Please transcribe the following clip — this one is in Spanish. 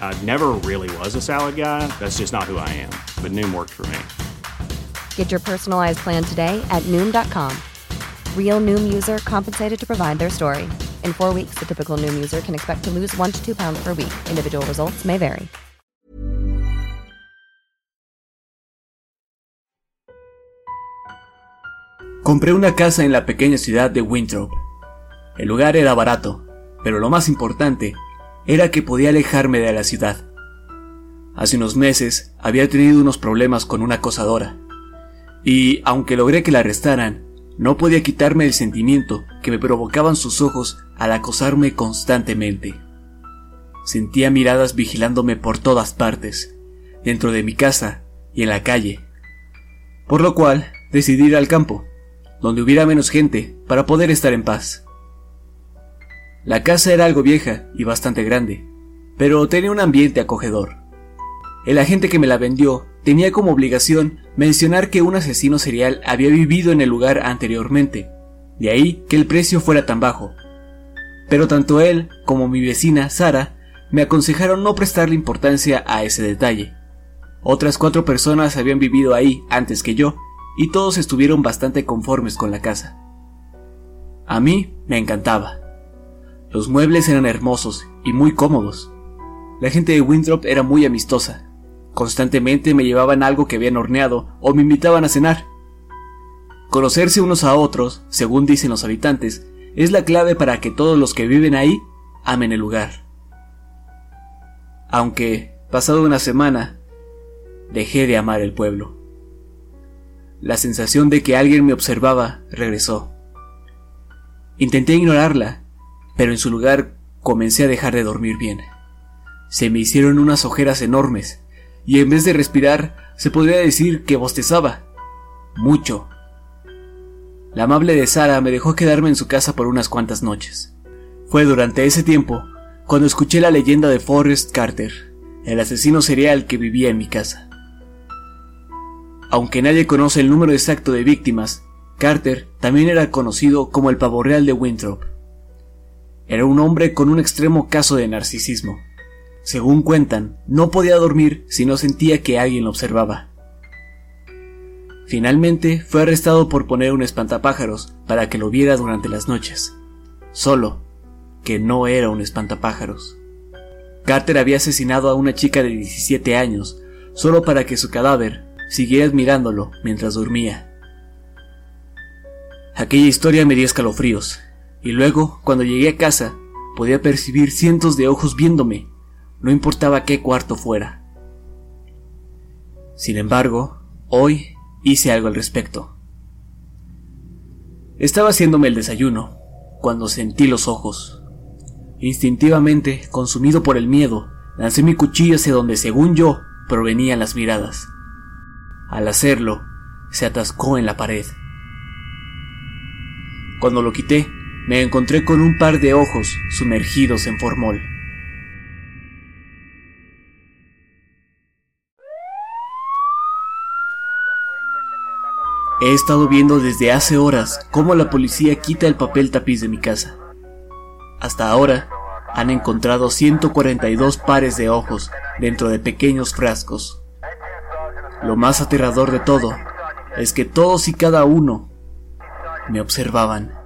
I never really was a salad guy. That's just not who I am. But Noom worked for me. Get your personalized plan today at Noom.com. Real Noom user compensated to provide their story. In four weeks, the typical Noom user can expect to lose one to two pounds per week. Individual results may vary. Compré una casa en la pequeña ciudad de Winthrop. El lugar era barato, pero lo más importante era que podía alejarme de la ciudad. Hace unos meses había tenido unos problemas con una acosadora, y aunque logré que la arrestaran, no podía quitarme el sentimiento que me provocaban sus ojos al acosarme constantemente. Sentía miradas vigilándome por todas partes, dentro de mi casa y en la calle, por lo cual decidí ir al campo, donde hubiera menos gente para poder estar en paz. La casa era algo vieja y bastante grande, pero tenía un ambiente acogedor. El agente que me la vendió tenía como obligación mencionar que un asesino serial había vivido en el lugar anteriormente, de ahí que el precio fuera tan bajo. Pero tanto él como mi vecina, Sara, me aconsejaron no prestarle importancia a ese detalle. Otras cuatro personas habían vivido ahí antes que yo, y todos estuvieron bastante conformes con la casa. A mí me encantaba. Los muebles eran hermosos y muy cómodos. La gente de Winthrop era muy amistosa. Constantemente me llevaban algo que habían horneado o me invitaban a cenar. Conocerse unos a otros, según dicen los habitantes, es la clave para que todos los que viven ahí amen el lugar. Aunque, pasado una semana, dejé de amar el pueblo. La sensación de que alguien me observaba regresó. Intenté ignorarla, pero en su lugar comencé a dejar de dormir bien. Se me hicieron unas ojeras enormes, y en vez de respirar, se podría decir que bostezaba. Mucho. La amable de Sara me dejó quedarme en su casa por unas cuantas noches. Fue durante ese tiempo cuando escuché la leyenda de Forrest Carter, el asesino serial que vivía en mi casa. Aunque nadie conoce el número exacto de víctimas, Carter también era conocido como el pavo real de Winthrop. Era un hombre con un extremo caso de narcisismo. Según cuentan, no podía dormir si no sentía que alguien lo observaba. Finalmente fue arrestado por poner un espantapájaros para que lo viera durante las noches. Solo que no era un espantapájaros. Carter había asesinado a una chica de 17 años solo para que su cadáver siguiera admirándolo mientras dormía. Aquella historia me dio escalofríos, y luego, cuando llegué a casa, podía percibir cientos de ojos viéndome, no importaba qué cuarto fuera. Sin embargo, hoy hice algo al respecto. Estaba haciéndome el desayuno, cuando sentí los ojos. Instintivamente, consumido por el miedo, lancé mi cuchillo hacia donde, según yo, provenían las miradas. Al hacerlo, se atascó en la pared. Cuando lo quité, me encontré con un par de ojos sumergidos en formol. He estado viendo desde hace horas cómo la policía quita el papel tapiz de mi casa. Hasta ahora, han encontrado 142 pares de ojos dentro de pequeños frascos. Lo más aterrador de todo es que todos y cada uno me observaban.